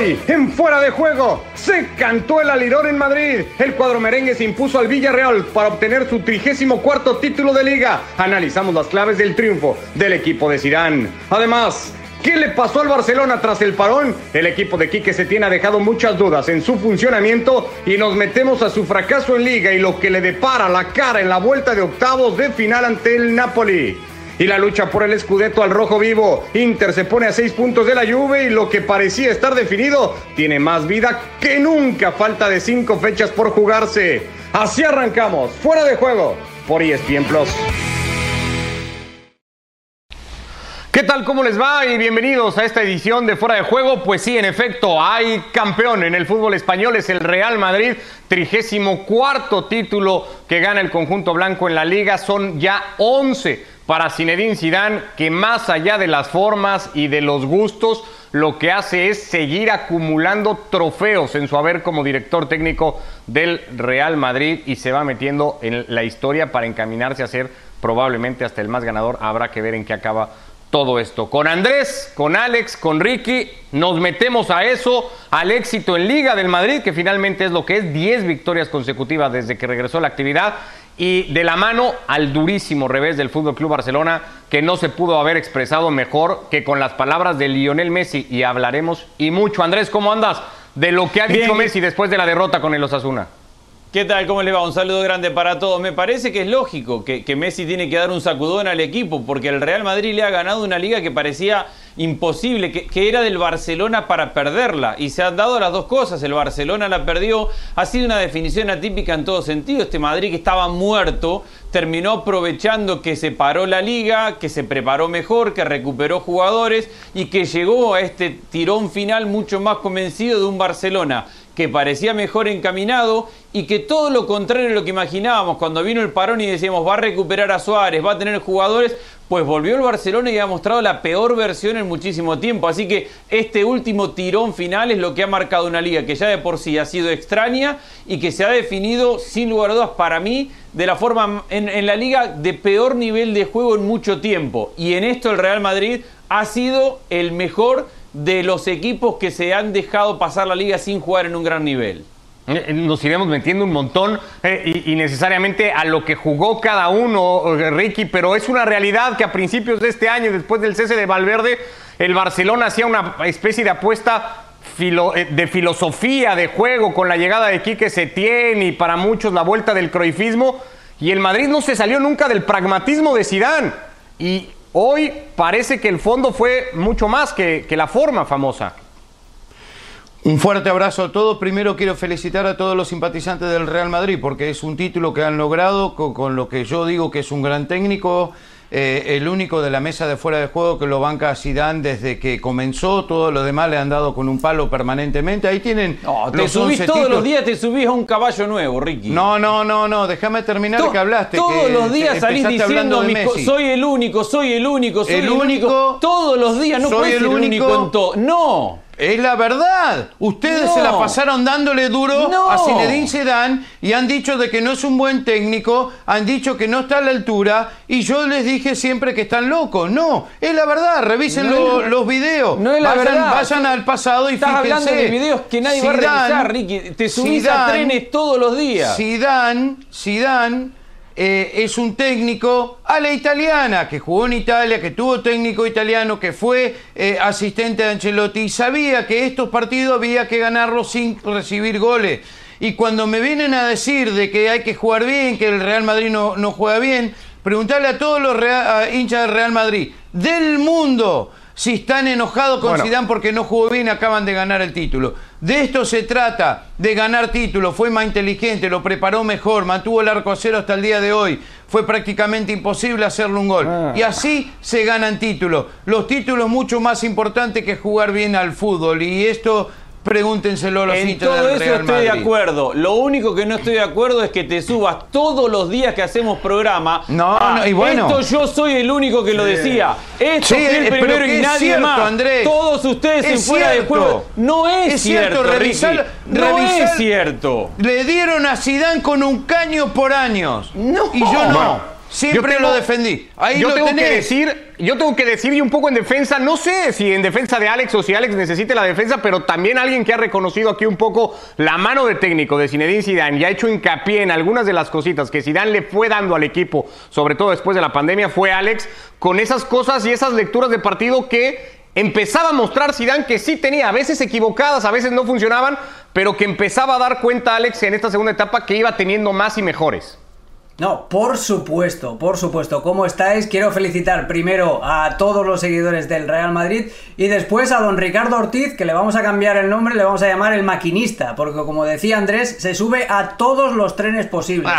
En fuera de juego, se cantó el alirón en Madrid. El cuadro merengue se impuso al Villarreal para obtener su trigésimo cuarto título de liga. Analizamos las claves del triunfo del equipo de Zidane. Además, ¿Qué le pasó al Barcelona tras el parón? El equipo de Quique Setién ha dejado muchas dudas en su funcionamiento y nos metemos a su fracaso en liga y lo que le depara la cara en la vuelta de octavos de final ante el Napoli y la lucha por el escudeto al rojo vivo. Inter se pone a seis puntos de la Juve y lo que parecía estar definido tiene más vida que nunca. Falta de cinco fechas por jugarse. Así arrancamos, fuera de juego, por ESPN Plus. ¿Qué tal? ¿Cómo les va? Y bienvenidos a esta edición de Fuera de Juego. Pues sí, en efecto, hay campeón en el fútbol español, es el Real Madrid, trigésimo cuarto título que gana el conjunto blanco en la liga. Son ya 11 para Zinedine Zidane que más allá de las formas y de los gustos, lo que hace es seguir acumulando trofeos en su haber como director técnico del Real Madrid y se va metiendo en la historia para encaminarse a ser probablemente hasta el más ganador. Habrá que ver en qué acaba todo esto. Con Andrés, con Alex, con Ricky, nos metemos a eso, al éxito en Liga del Madrid, que finalmente es lo que es 10 victorias consecutivas desde que regresó a la actividad y de la mano al durísimo revés del Fútbol Club Barcelona, que no se pudo haber expresado mejor que con las palabras de Lionel Messi. Y hablaremos y mucho. Andrés, ¿cómo andas? De lo que ha dicho Messi después de la derrota con el Osasuna. ¿Qué tal? ¿Cómo le va? Un saludo grande para todos. Me parece que es lógico que, que, Messi tiene que dar un sacudón al equipo, porque el Real Madrid le ha ganado una liga que parecía imposible, que, que, era del Barcelona para perderla. Y se han dado las dos cosas. El Barcelona la perdió. Ha sido una definición atípica en todo sentido. Este Madrid que estaba muerto terminó aprovechando que se paró la liga, que se preparó mejor, que recuperó jugadores y que llegó a este tirón final mucho más convencido de un Barcelona que parecía mejor encaminado y que todo lo contrario de lo que imaginábamos cuando vino el parón y decíamos va a recuperar a Suárez, va a tener jugadores, pues volvió el Barcelona y ha mostrado la peor versión en muchísimo tiempo. Así que este último tirón final es lo que ha marcado una liga que ya de por sí ha sido extraña y que se ha definido sin lugar a dudas para mí de la forma en, en la liga de peor nivel de juego en mucho tiempo. Y en esto el Real Madrid ha sido el mejor de los equipos que se han dejado pasar la liga sin jugar en un gran nivel. Eh, eh, nos iremos metiendo un montón eh, y, necesariamente a lo que jugó cada uno, Ricky, pero es una realidad que a principios de este año, después del cese de Valverde, el Barcelona hacía una especie de apuesta de filosofía de juego con la llegada de Quique Setién y para muchos la vuelta del croifismo y el Madrid no se salió nunca del pragmatismo de Sidán y Hoy parece que el fondo fue mucho más que, la forma famosa. Un fuerte abrazo a todos. Primero quiero felicitar a todos los simpatizantes del Real Madrid porque es un título que han logrado con lo que yo digo que es un gran técnico eh, el único de la mesa de fuera de juego que lo banca a Zidane desde que comenzó, todos los demás le han dado con un palo permanentemente. Ahí tienen. No, te subís todos los días, te subís a un caballo nuevo, Ricky. No, no, no, no, déjame terminar que hablaste. Todos los días salís diciendo soy el único, soy el único, soy el, único, Todos los días, no soy el único en todo. No. Es la verdad. Ustedes se la pasaron dándole duro a Zinedine Zidane y han dicho de que no es un buen técnico, han dicho que no está a la altura y yo les dije siempre que están locos. No, es la verdad. Revisen los videos. No es la vayan, verdad. Vayan al pasado y Estás hablando de videos que nadie va a revisar, Ricky. Te subís a trenes todos los días. Zidane, Zidane eh, es un técnico a la italiana, que jugó en Italia, que tuvo técnico italiano, que fue eh, asistente de Ancelotti y sabía que estos partidos había que ganarlos sin recibir goles. Y cuando me vienen a decir de que hay que jugar bien, que el Real Madrid no, no juega bien, preguntarle a todos los hinchas del Real Madrid del mundo si están enojados con Zidane porque no jugó bien, acaban de ganar el título. De esto se trata, de ganar título. Fue más inteligente, lo preparó mejor, mantuvo el arco a cero hasta el día de hoy. Fue prácticamente imposible hacerle un gol. Ah. Y así se ganan títulos. Los títulos mucho más importantes que jugar bien al fútbol. Y esto Pregúntenselo a los en todo eso estoy de acuerdo. Lo único que no estoy de acuerdo es que te subas todos los días que hacemos programa. No, no y bueno. Esto yo soy el único que lo decía. Esto sí, el primero y nadie cierto, más. Andrés. Todos ustedes en fuera de juego. No es, cierto, revisar, no es cierto. Le dieron a Sidán con un caño por años. No. Y yo no. Siempre lo defendí. Ahí yo lo tengo tenés. que decir, yo tengo que decir y un poco en defensa, no sé si en defensa de Alex o si Alex necesite la defensa, pero también alguien que ha reconocido aquí un poco la mano de técnico de Zinedine Zidane y ha hecho hincapié en algunas de las cositas que Zidane le fue dando al equipo, sobre todo después de la pandemia, fue Alex con esas cosas y esas lecturas de partido que empezaba a mostrar Zidane que sí tenía, a veces equivocadas, a veces no funcionaban, pero que empezaba a dar cuenta Alex en esta segunda etapa que iba teniendo más y mejores. No, por supuesto, por supuesto. ¿Cómo estáis? Quiero felicitar primero a todos los seguidores del Real Madrid y después a don Ricardo Ortiz, que le vamos a cambiar el nombre, le vamos a llamar el maquinista, porque como decía Andrés, se sube a todos los trenes posibles.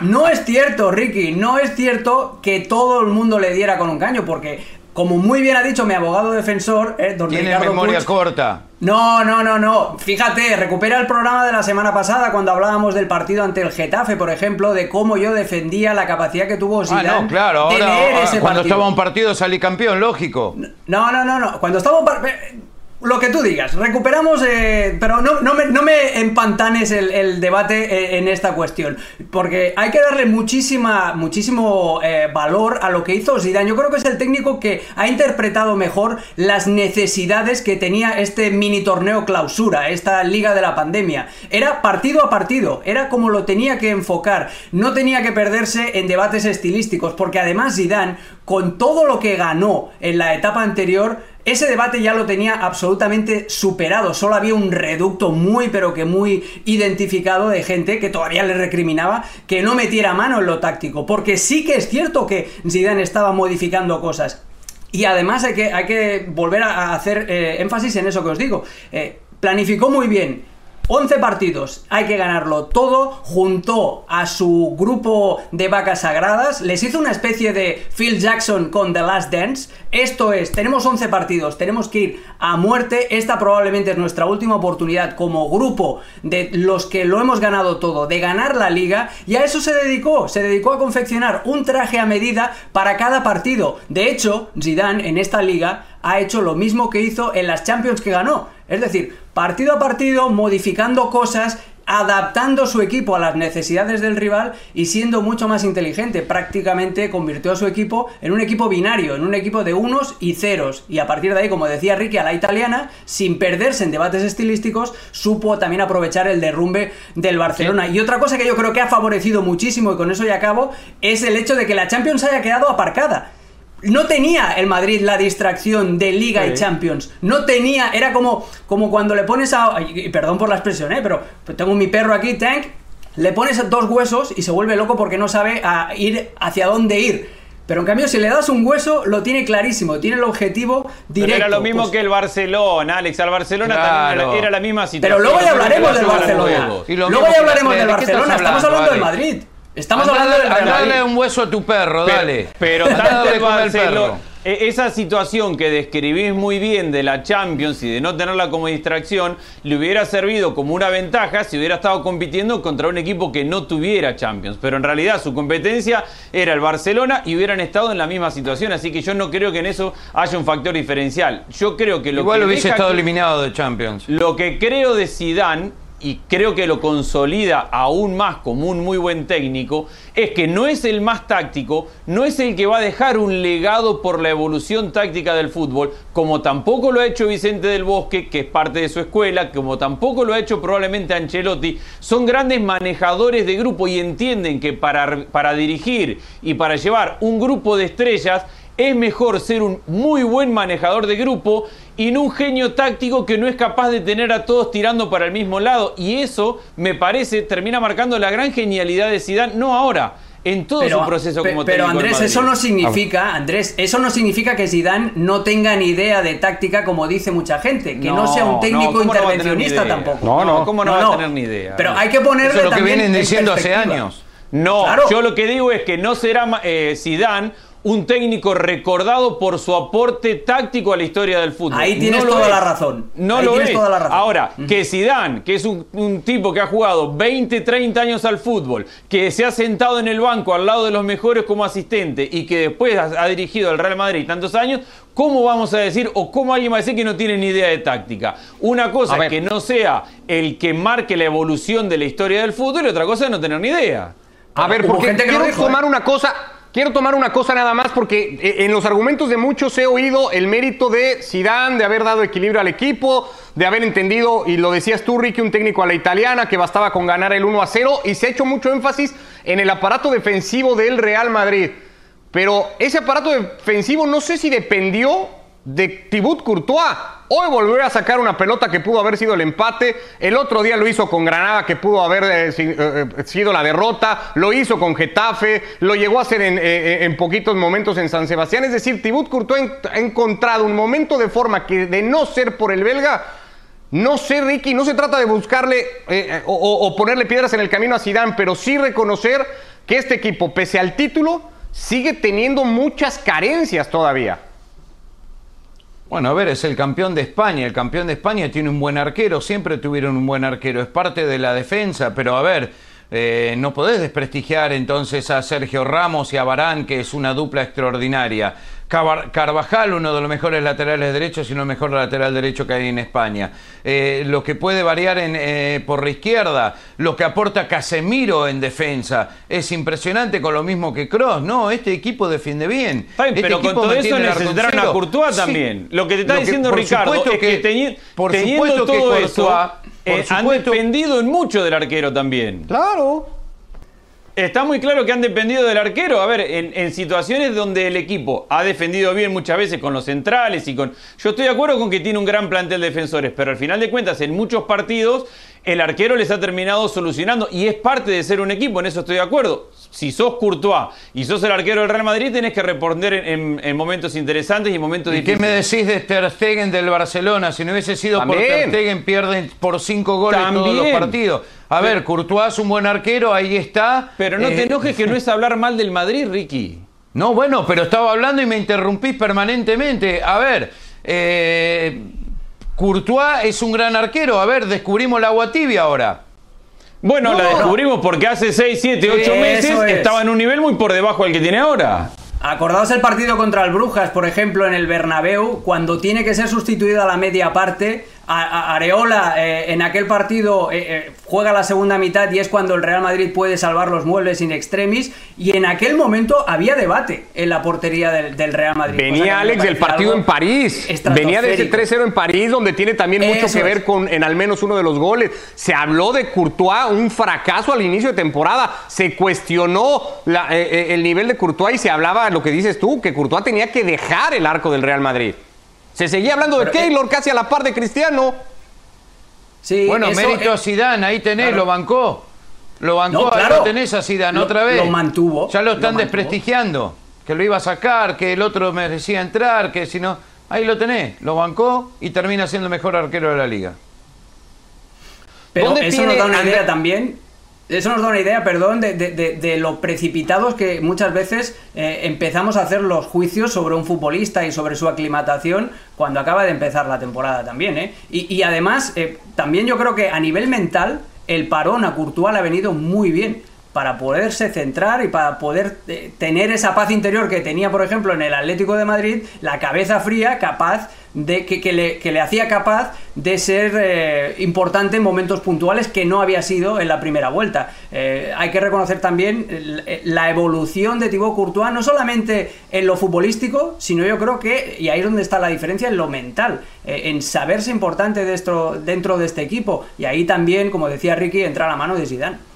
No es cierto, Ricky, no es cierto que todo el mundo le diera con un caño, porque como muy bien ha dicho mi abogado defensor, eh, don Tiene Ricardo memoria corta. no, no, no, no. Fíjate, recupera el programa de la semana pasada cuando hablábamos del partido ante el Getafe, por ejemplo, de cómo yo defendía la capacidad que tuvo Ah, Zidane no, claro. de Ahora, ahora, ese cuando partido. estaba un partido salí campeón, lógico. No, no, no, no. Cuando estaba un par- eh, Lo que tú digas, recuperamos, eh, pero no, no, me, no me empantanes el, debate eh, en esta cuestión, porque hay que darle muchísima, muchísimo eh, valor a lo que hizo Zidane. Yo creo que es el técnico que ha interpretado mejor las necesidades que tenía este mini torneo clausura, esta liga de la pandemia. Era partido a partido, era como lo tenía que enfocar, no tenía que perderse en debates estilísticos, porque además Zidane, con todo lo que ganó en la etapa anterior, ese debate ya lo tenía absolutamente superado. Solo había un reducto muy, pero que muy identificado de gente que todavía le recriminaba que no metiera mano en lo táctico. Porque sí que es cierto que Zidane estaba modificando cosas. Y además hay que, hay que volver a hacer eh, énfasis en eso que os digo. Eh, planificó muy bien. 11 partidos, hay que ganarlo todo, juntó a su grupo de vacas sagradas, les hizo una especie de Phil Jackson con The Last Dance, esto es, tenemos 11 partidos, tenemos que ir a muerte, esta probablemente es nuestra última oportunidad como grupo de los que lo hemos ganado todo, de ganar la liga, y a eso se dedicó, se dedicó a confeccionar un traje a medida para cada partido. De hecho, Zidane en esta liga ha hecho lo mismo que hizo en las Champions que ganó. Es decir, partido a partido, modificando cosas, adaptando su equipo a las necesidades del rival y siendo mucho más inteligente. Prácticamente convirtió a su equipo en un equipo binario, en un equipo de unos y ceros. Y a partir de ahí, como decía Ricky, a la italiana, sin perderse en debates estilísticos, supo también aprovechar el derrumbe del Barcelona. Y otra cosa que yo creo que ha favorecido muchísimo, y con eso ya acabo, es el hecho de que la Champions haya quedado aparcada. No tenía el Madrid la distracción de Liga y Champions. No tenía, era como, como cuando le pones a. y Perdón por la expresión, ¿eh? pero tengo mi perro aquí, Tank. Le pones dos huesos y se vuelve loco porque no sabe a ir hacia dónde ir. Pero en cambio, si le das un hueso, lo tiene clarísimo, tiene el objetivo Pero directo. era lo mismo Pues- que el Barcelona, Alex. Al Barcelona también Claro. era, era la misma situación. Pero luego ya hablaremos del Barcelona. Luego ya hablaremos la- del ¿de Barcelona. Estamos hablando, Ale? Madrid. Estamos hablando Madrid. darle un hueso a tu perro, Pero- dale. Pero tanto Barcelona. perro. e- Esa situación que describís muy bien de la Champions y de no tenerla como distracción, le hubiera servido como una ventaja si hubiera estado compitiendo contra un equipo que no tuviera Champions. Pero en realidad su competencia era el Barcelona y hubieran estado en la misma situación. Así que yo no creo que en eso haya un factor diferencial. Yo creo que lo Igual que hubiese estado que- eliminado de Champions. lo que creo de Zidane y creo que lo consolida aún más como un muy buen técnico es que no es el más táctico, no es el que va a dejar un legado por la evolución táctica del fútbol, como tampoco lo ha hecho Vicente del Bosque, que es parte de su escuela, como tampoco lo ha hecho probablemente Ancelotti. Son grandes manejadores de grupo y entienden que para, para dirigir y para llevar un grupo de estrellas es mejor ser un muy buen manejador de grupo y no un genio táctico que no es capaz de tener a todos tirando para el mismo lado. Y eso, me parece, termina marcando la gran genialidad de Zidane, no ahora, en todo su proceso como pero Andrés, eso no significa, Andrés, eso no significa que Zidane no tenga ni idea de táctica como dice mucha gente, que no, sea un técnico ¿cómo no va a tener ni intervencionista tampoco. No, no. ¿Cómo no, va a tener ni idea? Pero hay que ponerle Eso es lo que también vienen en diciendo hace años. No, Claro. yo lo que digo es que no será ma- eh, Zidane un técnico recordado por su aporte táctico a la historia del fútbol. Ahí tienes toda es. la razón. No Ahí lo tienes es. toda la razón. Ahora, que Zidane, que es un, un tipo que ha jugado 20, 30 años al fútbol, que se ha sentado en el banco al lado de los mejores como asistente y que después ha, ha dirigido al Real Madrid tantos años, ¿cómo vamos a decir o cómo alguien va a decir que no tiene ni idea de táctica? Una cosa es que no sea el que marque la evolución de la historia del fútbol y otra cosa es no tener ni idea. A ver, porque gente que quiero dijo, tomar ¿eh? una cosa, quiero tomar una cosa nada más porque eh, en los argumentos de muchos he oído el mérito de Zidane de haber dado equilibrio al equipo, de haber entendido y lo decías tú Ricky, un técnico a la italiana que bastaba con ganar el 1 a 0 y se ha hecho mucho énfasis en el aparato defensivo del Real Madrid. Pero ese aparato defensivo no sé si dependió de Thibaut Courtois. Hoy volvió a sacar una pelota que pudo haber sido el empate. El otro día lo hizo con Granada, que pudo haber eh, eh, sido la derrota. Lo hizo con Getafe. Lo llegó a hacer eh, en, poquitos momentos en San Sebastián. Es decir, Thibaut Courtois ha encontrado un momento de forma que, de no ser por el belga, no sé, Ricky, no se trata de buscarle o, o ponerle piedras en el camino a Zidane, pero sí reconocer que este equipo, pese al título, sigue teniendo muchas carencias todavía. Bueno, a ver, es el campeón de España. El campeón de España tiene un buen arquero, siempre tuvieron un buen arquero, es parte de la defensa, pero a ver, eh, no podés desprestigiar entonces a Sergio Ramos y a Barán, que es una dupla extraordinaria. Carvajal, uno de los mejores laterales derechos y uno el mejor lateral derecho que hay en España. Eh, lo que puede variar en, eh, por la izquierda, lo que aporta Casemiro en defensa, es impresionante con lo mismo que Cross. No, este equipo defiende bien. Este pero con todo eso a Courtois también. Lo que te está diciendo Ricardo es que, por teniendo todo eso, eh, han dependido en mucho del arquero también. Claro. Está muy claro que han dependido del arquero. A ver, en, situaciones donde el equipo ha defendido bien muchas veces con los centrales y con. Yo estoy de acuerdo con que tiene un gran plantel de defensores, pero al final de cuentas, en muchos partidos, el arquero les ha terminado solucionando y es parte de ser un equipo, en eso estoy de acuerdo. Si sos Courtois y sos el arquero del Real Madrid, tenés que responder en, momentos interesantes y en momentos ¿Y qué me decís de Ter Stegen del Barcelona? Si no hubiese sido por Ter Stegen, pierden por cinco goles todos los partidos. A ver, Courtois es un buen arquero, ahí está. Pero no te eh, enojes que no es hablar mal del Madrid, Ricky. No, bueno, pero estaba hablando y me interrumpís permanentemente. A ver, eh, Courtois es un gran arquero. A ver, descubrimos la agua tibia ahora. Bueno, la descubrimos porque hace 6, 7, 8 meses estaba en un nivel muy por debajo del que tiene ahora. Acordaos el partido contra el Brujas, por ejemplo, en el Bernabéu, cuando tiene que ser sustituido a la media parte, Areola eh, en aquel partido eh, eh, juega la segunda mitad y es cuando el Real Madrid puede salvar los muebles in extremis y en aquel momento había debate en la portería del, Real Madrid. Venía Alex del partido en París, venía de ese 3-0 en París donde tiene también mucho que ver con en al menos uno de los goles. Se habló de Courtois, un fracaso al inicio de temporada, se cuestionó el nivel de Courtois y se hablaba, lo que dices tú, que Courtois tenía que dejar el arco del Real Madrid. Se seguía hablando de Keylor casi a la par de Cristiano. Sí, bueno, mérito a Zidane, ahí tenés, lo bancó. Lo bancó, ahí lo tenés a Zidane otra vez. Lo mantuvo. Ya lo están desprestigiando. Que lo iba a sacar, que el otro merecía entrar, que si no... Ahí lo tenés, lo bancó y termina siendo el mejor arquero de la liga. Pero eso nos da una idea también eso nos da una idea, perdón, de, de, lo precipitados que muchas veces eh, empezamos a hacer los juicios sobre un futbolista y sobre su aclimatación cuando acaba de empezar la temporada también, ¿eh? Y, además, eh, también yo creo que a nivel mental, el parón a Courtois ha venido muy bien para poderse centrar y para poder eh, tener esa paz interior que tenía, por ejemplo, en el Atlético de Madrid, la cabeza fría, capaz de que, le, hacía capaz de ser eh, importante en momentos puntuales que no había sido en la primera vuelta. Eh, hay que reconocer también la evolución de Thibaut Courtois, no solamente en lo futbolístico, sino yo creo que, y ahí es donde está la diferencia, en lo mental, en saberse importante dentro, dentro de este equipo. Y ahí también, como decía Ricky, entra la mano de Zidane.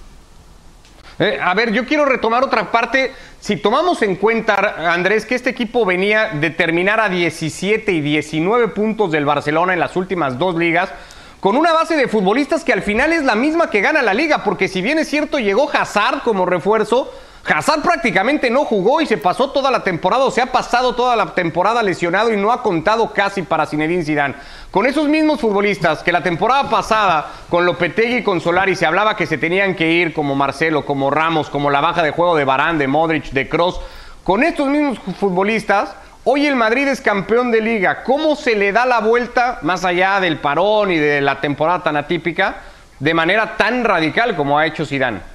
Eh, a ver, yo quiero retomar otra parte. Si tomamos en cuenta, Andrés, que este equipo venía de terminar a 17 y 19 puntos del Barcelona en las últimas dos ligas, con una base de futbolistas que al final es la misma que gana la liga, porque si bien es cierto, llegó Hazard como refuerzo, Hazard prácticamente no jugó y se pasó toda la temporada, o se ha pasado toda la temporada lesionado y no ha contado casi para Zinedine Zidane. Con esos mismos futbolistas que la temporada pasada con Lopetegui y con Solari se hablaba que se tenían que ir como Marcelo, como Ramos, como la baja de juego de Barán, de Modric, de Cross, con estos mismos futbolistas Hoy el Madrid es campeón de liga. ¿Cómo se le da la vuelta, más allá del parón y de la temporada tan atípica, de manera tan radical como ha hecho Zidane?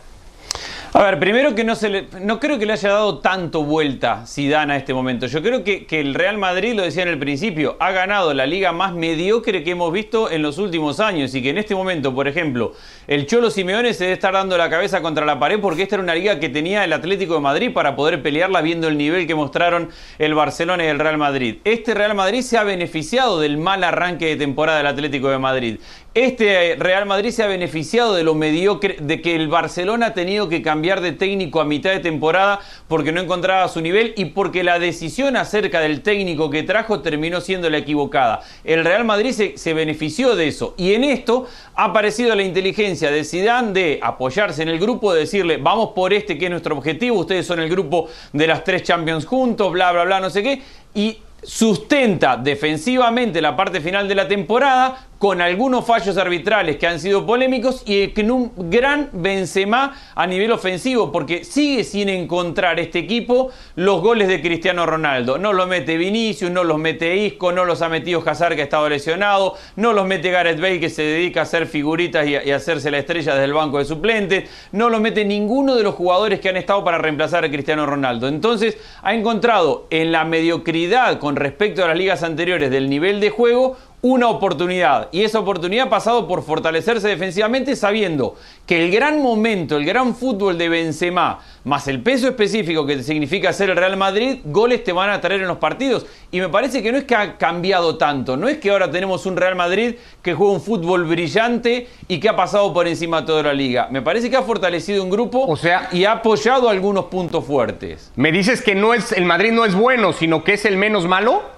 A ver, primero que no se le, no creo que le haya dado tanto vuelta Zidane a este momento. Yo creo que, que, el Real Madrid, lo decía en el principio, ha ganado la liga más mediocre que hemos visto en los últimos años y que en este momento, por ejemplo, el Cholo Simeone se debe estar dando la cabeza contra la pared porque esta era una liga que tenía el Atlético de Madrid para poder pelearla viendo el nivel que mostraron el Barcelona y el Real Madrid. Este Real Madrid se ha beneficiado del mal arranque de temporada del Atlético de Madrid. Este Real Madrid se ha beneficiado de lo mediocre, de que el Barcelona ha tenido que cambiar de técnico a mitad de temporada porque no encontraba su nivel y porque la decisión acerca del técnico que trajo terminó siendo la equivocada. El Real Madrid se, benefició de eso y en esto ha aparecido la inteligencia de Zidane de apoyarse en el grupo, de decirle vamos por este que es nuestro objetivo, ustedes son el grupo de las tres Champions juntos, bla, bla, bla, no sé qué, y sustenta defensivamente la parte final de la temporada con algunos fallos arbitrales que han sido polémicos y con un gran Benzema a nivel ofensivo, porque sigue sin encontrar este equipo los goles de Cristiano Ronaldo. No los mete Vinicius, no los mete Isco, no los ha metido Hazard que ha estado lesionado, no los mete Gareth Bale que se dedica a hacer figuritas y a, hacerse la estrella desde el banco de suplentes, no los mete ninguno de los jugadores que han estado para reemplazar a Cristiano Ronaldo. Entonces ha encontrado en la mediocridad con respecto a las ligas anteriores del nivel de juego una oportunidad y esa oportunidad ha pasado por fortalecerse defensivamente sabiendo que el gran momento, el gran fútbol de Benzema, más el peso específico que significa ser el Real Madrid, goles te van a traer en los partidos y me parece que no es que ha cambiado tanto, no es que ahora tenemos un Real Madrid que juega un fútbol brillante y que ha pasado por encima de toda la liga, me parece que ha fortalecido un grupo O sea- y ha apoyado algunos puntos fuertes. ¿Me dices que no es el Madrid no es bueno, sino que es el menos malo?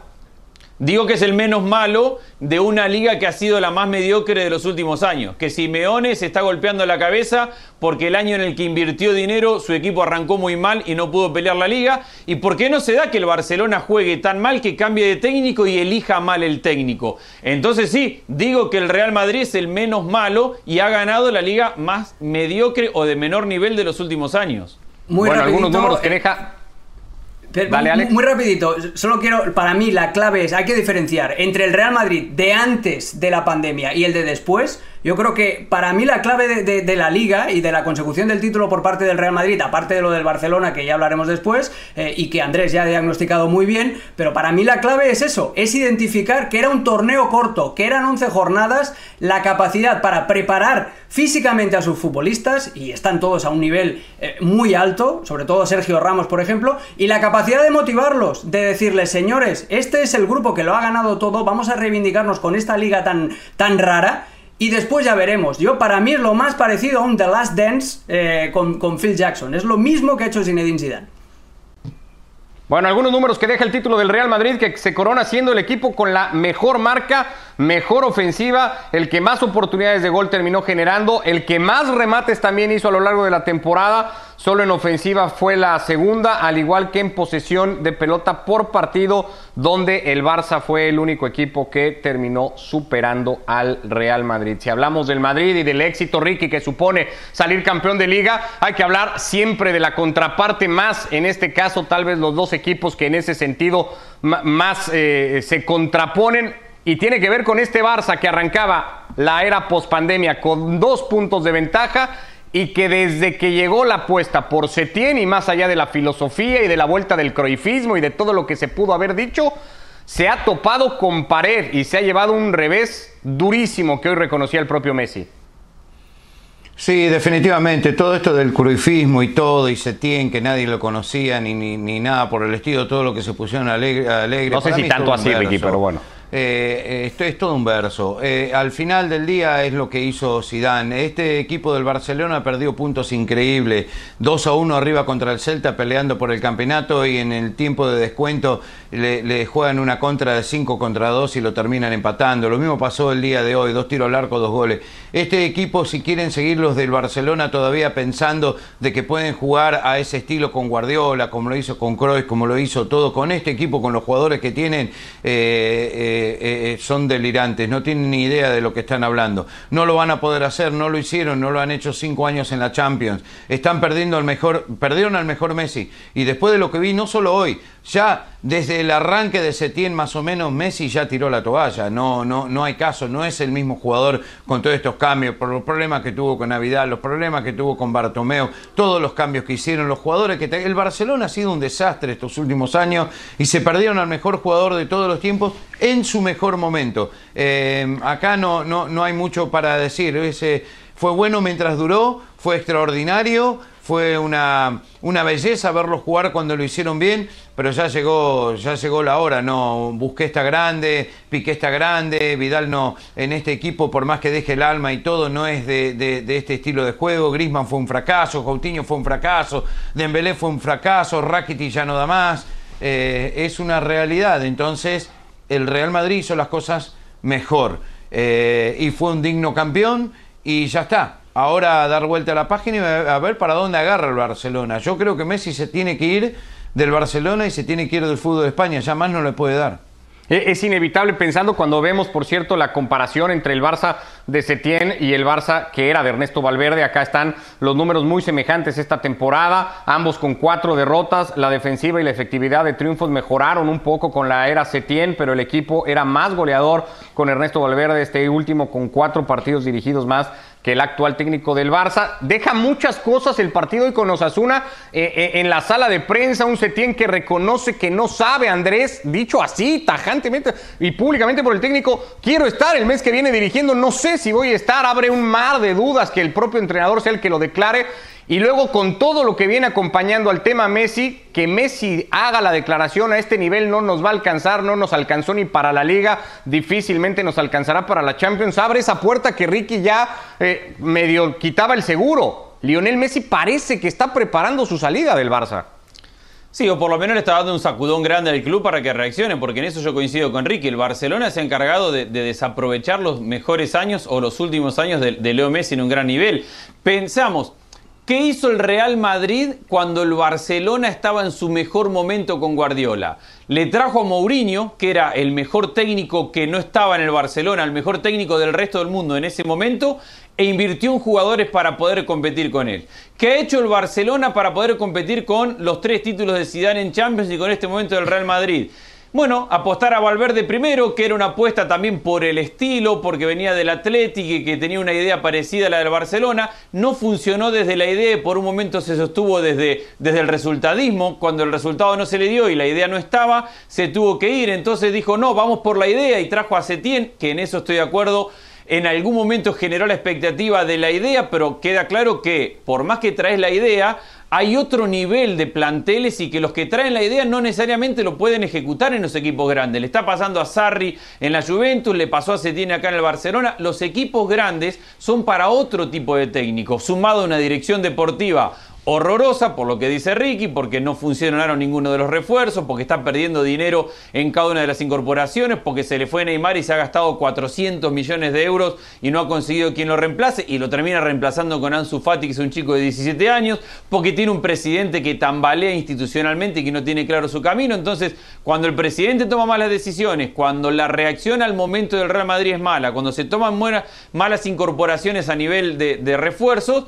Digo que es el menos malo de una liga que ha sido la más mediocre de los últimos años. Que Simeone se está golpeando la cabeza porque el año en el que invirtió dinero su equipo arrancó muy mal y no pudo pelear la liga. ¿Y por qué no se da que el Barcelona juegue tan mal que cambie de técnico y elija mal el técnico? Entonces sí, digo que el Real Madrid es el menos malo y ha ganado la liga más mediocre o de menor nivel de los últimos años. Muy bueno, algunos números que eh, deja. Pero Alex. Muy rapidito, solo quiero, para mí la clave es, hay que diferenciar entre el Real Madrid de antes de la pandemia y el de después. Yo creo que para mí la clave de, la liga y de la consecución del título por parte del Real Madrid, aparte de lo del Barcelona, que ya hablaremos después, eh, y que Andrés ya ha diagnosticado muy bien, pero para mí la clave es eso, es identificar que era un torneo corto, que eran 11 jornadas, la capacidad para preparar físicamente a sus futbolistas, y están todos a un nivel eh, muy alto, sobre todo Sergio Ramos, por ejemplo, y la capacidad de motivarlos, de decirles, señores, este es el grupo que lo ha ganado todo, vamos a reivindicarnos con esta liga tan, tan rara. Y después ya veremos. Yo, para mí, es lo más parecido a un The Last Dance eh, con, con Phil Jackson. Es lo mismo que ha hecho Zinedine Zidane. Bueno, algunos números que deja el título del Real Madrid, que se corona siendo el equipo con la mejor marca, mejor ofensiva, el que más oportunidades de gol terminó generando, el que más remates también hizo a lo largo de la temporada. Solo en ofensiva fue la segunda, al igual que en posesión de pelota por partido, donde el Barça fue el único equipo que terminó superando al Real Madrid. Si hablamos del Madrid y del éxito, Ricky, que supone salir campeón de liga, hay que hablar siempre de la contraparte más, en este caso tal vez los dos equipos que en ese sentido más eh, se contraponen y tiene que ver con este Barça que arrancaba la era pospandemia con dos puntos de ventaja y que desde que llegó la apuesta por Setién y más allá de la filosofía y de la vuelta del croifismo y de todo lo que se pudo haber dicho, se ha topado con pared y se ha llevado un revés durísimo que hoy reconocía el propio Messi. Sí, definitivamente. Todo esto del cruifismo y todo, y Setién, que nadie lo conocía, ni, ni, ni nada por el estilo, todo lo que se pusieron alegre. alegre. No sé si tanto así, Ricky, pero bueno. Eh, eh, esto es todo un verso. Eh, al final del día es lo que hizo Zidane. Este equipo del Barcelona perdió puntos increíbles. 2 a 1 arriba contra el Celta peleando por el campeonato y en el tiempo de descuento le, juegan una contra de 5 contra 2 y lo terminan empatando. Lo mismo pasó el día de hoy, dos tiros al arco, dos goles. Este equipo, si quieren seguir los del Barcelona todavía pensando de que pueden jugar a ese estilo con Guardiola, como lo hizo con Cruyff, como lo hizo todo con este equipo, con los jugadores que tienen, eh, eh, son delirantes, no tienen ni idea de lo que están hablando. No lo van a poder hacer, no lo hicieron, no lo han hecho cinco años en la Champions. Están perdiendo al mejor, perdieron al mejor Messi. Y después de lo que vi, no solo hoy, ya desde el arranque de Setién más o menos Messi ya tiró la toalla, no, no, no hay caso, no es el mismo jugador con todos estos cambios, por los problemas que tuvo con Navidad, los problemas que tuvo con Bartomeo, todos los cambios que hicieron los jugadores, que el Barcelona ha sido un desastre estos últimos años y se perdieron al mejor jugador de todos los tiempos en su mejor momento. Eh, acá no, no, no hay mucho para decir, ese fue bueno mientras duró, fue extraordinario, fue una, una belleza verlos jugar cuando lo hicieron bien, pero ya llegó, ya llegó la hora, no, Busqué está grande, Piqué está grande, Vidal no, en este equipo, por más que deje el alma y todo, no es de, este estilo de juego, Grisman fue un fracaso, Coutinho fue un fracaso, Dembélé fue un fracaso, Rakitic ya no da más, eh, es una realidad, entonces el Real Madrid hizo las cosas mejor eh, y fue un digno campeón y ya está, ahora dar vuelta a la página y a ver para dónde agarra el Barcelona. Yo creo que Messi se tiene que ir del Barcelona y se tiene que ir del fútbol de España, ya más no le puede dar. E, es inevitable pensando cuando vemos, por cierto, la comparación entre el Barça de Setién y el Barça que era de Ernesto Valverde. Acá están los números muy semejantes esta temporada, ambos con cuatro derrotas. La defensiva y la efectividad de triunfos mejoraron un poco con la era Setién, pero el equipo era más goleador con Ernesto Valverde, este último con cuatro partidos dirigidos más el actual técnico del Barça. Deja muchas cosas el partido y con Osasuna eh, eh, en la sala de prensa, un Setién que reconoce que no sabe, Andrés, dicho así, tajantemente y públicamente por el técnico, quiero estar el mes que viene dirigiendo, no sé si voy a estar, abre un mar de dudas que el propio entrenador sea el que lo declare y luego con todo lo que viene acompañando al tema Messi, que Messi haga la declaración a este nivel no nos va a alcanzar, no nos alcanzó ni para la liga, difícilmente nos alcanzará para la Champions. Abre esa puerta que Ricky ya eh, medio quitaba el seguro. Lionel Messi parece que está preparando su salida del Barça. Sí, o por lo menos le está dando un sacudón grande al club para que reaccione, porque en eso yo coincido con Ricky. El Barcelona se ha encargado de, desaprovechar los mejores años o los últimos años de, de Leo Messi en un gran nivel. Pensamos, ¿Qué hizo el Real Madrid cuando el Barcelona estaba en su mejor momento con Guardiola? Le trajo a Mourinho, que era el mejor técnico que no estaba en el Barcelona, el mejor técnico del resto del mundo en ese momento, e invirtió en jugadores para poder competir con él. ¿Qué ha hecho el Barcelona para poder competir con los tres títulos de Zidane en Champions y con este momento del Real Madrid? Bueno, apostar a Valverde primero, que era una apuesta también por el estilo, porque venía del Atlético y que tenía una idea parecida a la del Barcelona. No funcionó desde la idea y por un momento se sostuvo desde, desde el resultadismo. Cuando el resultado no se le dio y la idea no estaba, se tuvo que ir. Entonces dijo, no, vamos por la idea y trajo a Setién, que en eso estoy de acuerdo en algún momento generó la expectativa de la idea, pero queda claro que por más que traes la idea, hay otro nivel de planteles y que los que traen la idea no necesariamente lo pueden ejecutar en los equipos grandes. Le está pasando a Sarri en la Juventus, le pasó a Setién acá en el Barcelona. Los equipos grandes son para otro tipo de técnico, sumado a una dirección deportiva horrorosa, por lo que dice Ricky, porque no funcionaron ninguno de los refuerzos, porque está perdiendo dinero en cada una de las incorporaciones, porque se le fue Neymar y se ha gastado 400 millones de euros y no ha conseguido quien lo reemplace y lo termina reemplazando con Ansu Fati, que es un chico de 17 años, porque tiene un presidente que tambalea institucionalmente y que no tiene claro su camino. Entonces, cuando el presidente toma malas decisiones, cuando la reacción al momento del Real Madrid es mala, cuando se toman malas incorporaciones a nivel de, de refuerzos,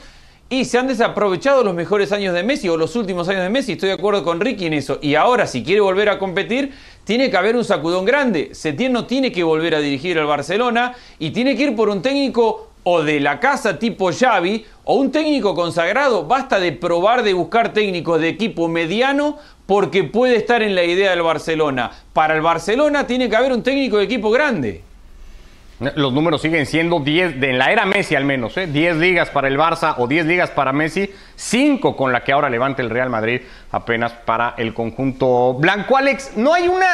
y se han desaprovechado los mejores años de Messi o los últimos años de Messi, estoy de acuerdo con Ricky en eso. Y ahora, si quiere volver a competir, tiene que haber un sacudón grande. Setién no tiene que volver a dirigir al Barcelona y tiene que ir por un técnico o de la casa tipo Xavi o un técnico consagrado. Basta de probar de buscar técnicos de equipo mediano porque puede estar en la idea del Barcelona. Para el Barcelona tiene que haber un técnico de equipo grande. Los números siguen siendo 10, de, en la era Messi al menos, ¿eh? 10 ligas para el Barça o 10 ligas para Messi, 5 con la que ahora levanta el Real Madrid apenas para el conjunto blanco. Alex, no hay una,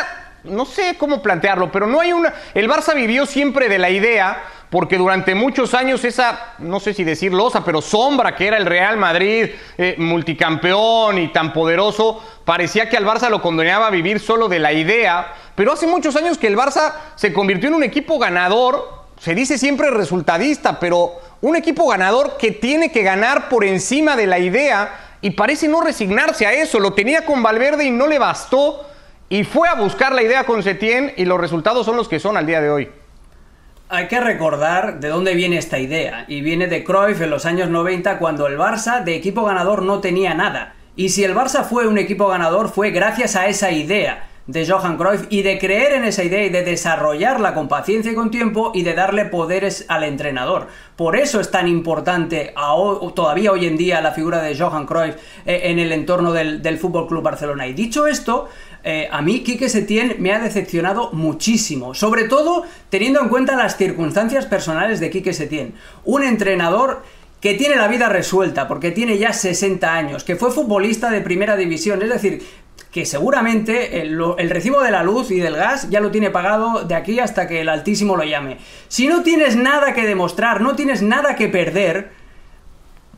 no sé cómo plantearlo, pero no hay una, el Barça vivió siempre de la idea porque durante muchos años esa, no sé si decir losa, pero sombra que era el Real Madrid, eh, multicampeón y tan poderoso, parecía que al Barça lo condenaba a vivir solo de la idea, pero hace muchos años que el Barça se convirtió en un equipo ganador, se dice siempre resultadista, pero un equipo ganador que tiene que ganar por encima de la idea y parece no resignarse a eso, lo tenía con Valverde y no le bastó y fue a buscar la idea con Setién y los resultados son los que son al día de hoy. Hay que recordar de dónde viene esta idea, y viene de Cruyff en los años 90 cuando el Barça de equipo ganador no tenía nada. Y si el Barça fue un equipo ganador fue gracias a esa idea de Johan Cruyff y de creer en esa idea y de desarrollarla con paciencia y con tiempo y de darle poderes al entrenador. Por eso es tan importante todavía hoy en día la figura de Johan Cruyff eh, en el entorno del, del Fútbol Club Barcelona. Y dicho esto, eh, a mí Quique Setién me ha decepcionado muchísimo, sobre todo teniendo en cuenta las circunstancias personales de Quique Setién. Un entrenador que tiene la vida resuelta porque tiene ya 60 años, que fue futbolista de primera división, es decir, que seguramente el, recibo de la luz y del gas ya lo tiene pagado de aquí hasta que el Altísimo lo llame. Si no tienes nada que demostrar, no tienes nada que perder,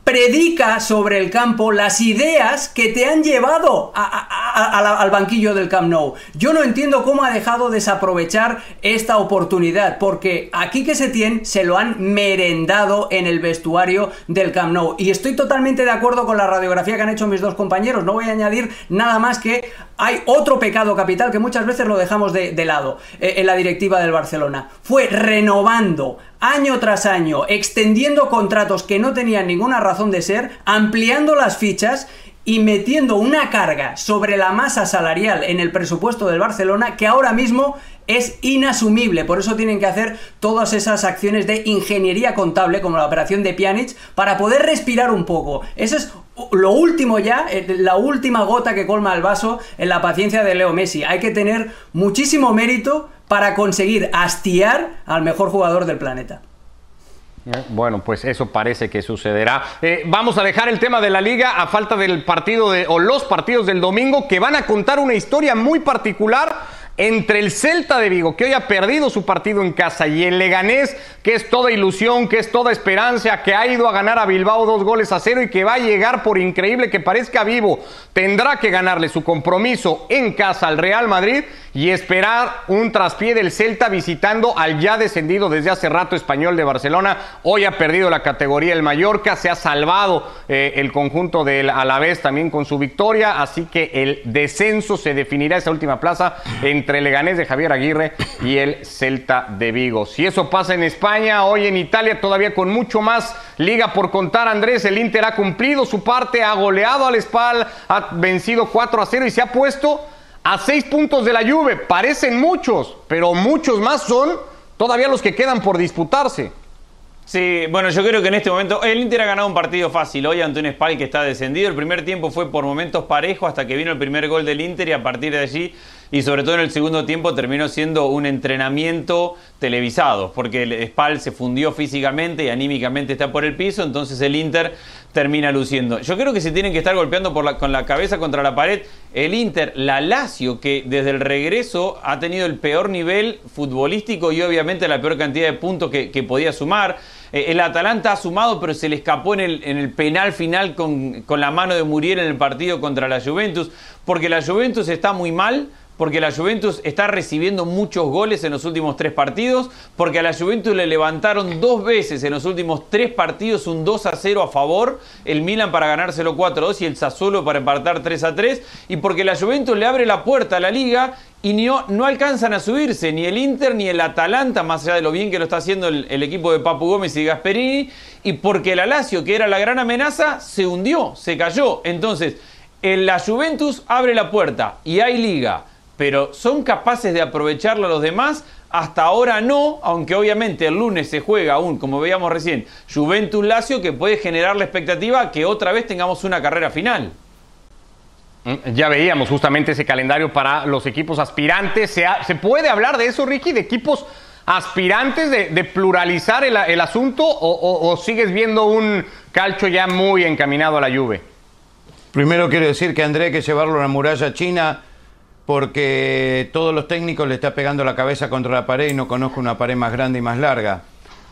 predica sobre el campo las ideas que te han llevado al banquillo del Camp Nou. Yo no entiendo cómo ha dejado desaprovechar esta oportunidad, porque aquí que se tiene se lo han merendado en el vestuario del Camp Nou. Y estoy totalmente de acuerdo con la radiografía que han hecho mis dos compañeros. No voy a añadir nada más que hay otro pecado capital que muchas veces lo dejamos de, lado eh, en la directiva del Barcelona. Fue renovando año tras año, extendiendo contratos que no tenían ninguna razón de ser, ampliando las fichas y metiendo una carga sobre la masa salarial en el presupuesto del Barcelona que ahora mismo es inasumible. Por eso tienen que hacer todas esas acciones de ingeniería contable, como la operación de Pjanic, para poder respirar un poco. Eso es lo último ya, eh, la última gota que colma el vaso en la paciencia de Leo Messi. Hay que tener muchísimo mérito para conseguir hastiar al mejor jugador del planeta. Bueno, pues eso parece que sucederá. Eh, vamos a dejar el tema de la liga a falta del partido de, o los partidos del domingo que van a contar una historia muy particular entre el Celta de Vigo, que hoy ha perdido su partido en casa, y el Leganés, que es toda ilusión, que es toda esperanza, que ha ido a ganar a Bilbao dos goles a cero y que va a llegar, por increíble que parezca vivo, tendrá que ganarle su compromiso en casa al Real Madrid y esperar un traspié del Celta visitando al ya descendido desde hace rato español de Barcelona. Hoy ha perdido la categoría el Mallorca, se ha salvado eh, el conjunto del Alavés también con su victoria, así que el descenso se definirá esa última plaza entre entre el Leganés de Javier Aguirre y el Celta de Vigo. Si eso pasa en España, hoy en Italia todavía con mucho más liga por contar, Andrés, el Inter ha cumplido su parte, ha goleado al Spal, ha vencido 4 a 0 y se ha puesto a 6 puntos de la Juve. Parecen muchos, pero muchos más son todavía los que quedan por disputarse. Sí, bueno, yo creo que en este momento el Inter ha ganado un partido fácil hoy ante un Spal que está descendido. El primer tiempo fue por momentos parejo hasta que vino el primer gol del Inter y a partir de allí y sobre todo en el segundo tiempo terminó siendo un entrenamiento televisado, porque el Spal se fundió físicamente y anímicamente está por el piso, entonces el Inter termina luciendo. Yo creo que se tienen que estar golpeando con la cabeza contra la pared el Inter, la Lazio, que desde el regreso ha tenido el peor nivel futbolístico y obviamente la peor cantidad de puntos que, podía sumar. Eh, el Atalanta ha sumado, pero se le escapó en el, en el penal final con, con la mano de Muriel en el partido contra la Juventus, porque la Juventus está muy mal porque la Juventus está recibiendo muchos goles en los últimos tres partidos, porque a la Juventus le levantaron dos veces en los últimos tres partidos un 2 a 0 a favor, el Milan para ganárselo 4 a 2 y el Sassuolo para empatar 3 a 3, y porque la Juventus le abre la puerta a la liga y no, no, alcanzan a subirse ni el Inter ni el Atalanta, más allá de lo bien que lo está haciendo el, equipo de Papu Gómez y Gasperini, y porque el Alacio, que era la gran amenaza, se hundió, se cayó. Entonces, la Juventus abre la puerta y hay liga pero ¿son capaces de aprovecharlo a los demás? Hasta ahora no, aunque obviamente el lunes se juega aún, como veíamos recién, Juventus Lazio, que puede generar la expectativa que otra vez tengamos una carrera final. Mm, ya veíamos justamente ese calendario para los equipos aspirantes. ¿Se, puede hablar de eso, Ricky? ¿De equipos aspirantes, de, pluralizar el, asunto? O, sigues viendo un calcho ya muy encaminado a la lluvia? Primero quiero decir que André hay que llevarlo a la muralla china porque todos los técnicos le está pegando la cabeza contra la pared y no conozco una pared más grande y más larga.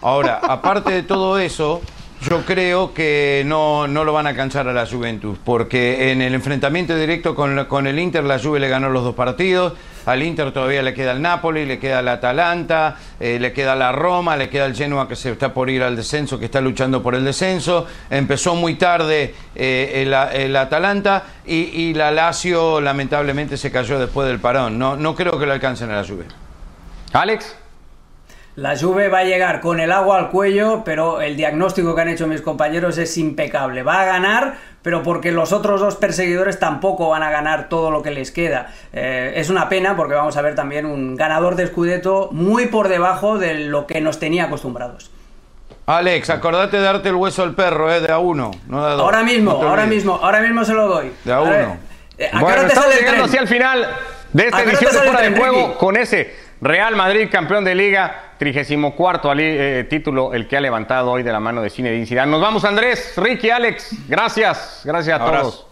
Ahora, aparte de todo eso, yo creo que no, no lo van a alcanzar a la Juventus, porque en el enfrentamiento directo con, con el Inter, la Juve le ganó los dos partidos. Al Inter todavía le queda el Napoli, le queda el Atalanta, eh, le queda la Roma, le queda el Genoa que se está por ir al descenso, que está luchando por el descenso. Empezó muy tarde eh, el, el Atalanta y, y la Lazio lamentablemente se cayó después del parón. No, no creo que lo alcancen a la Juve. Alex. La Juve va a llegar con el agua al cuello, pero el diagnóstico que han hecho mis compañeros es impecable. Va a ganar, pero porque los otros dos perseguidores tampoco van a ganar todo lo que les queda. Eh, es una pena porque vamos a ver también un ganador de Scudetto muy por debajo de lo que nos tenía acostumbrados. Alex, acordate de darte el hueso al perro, ¿eh? De a uno, no de a dos. Ahora mismo, No ahora mismo, ahora mismo se lo doy. De a uno. Eh, ¿a qué Bueno, estamos el llegando así al final de esta ¿A qué hora edición de Fuera el de Juego con ese Real Madrid, campeón de liga, 34 ali- eh, título, el que ha levantado hoy de la mano de Zinedine Zidane. Nos vamos, Andrés, Ricky, Alex. Gracias, gracias a Abrazo. todos.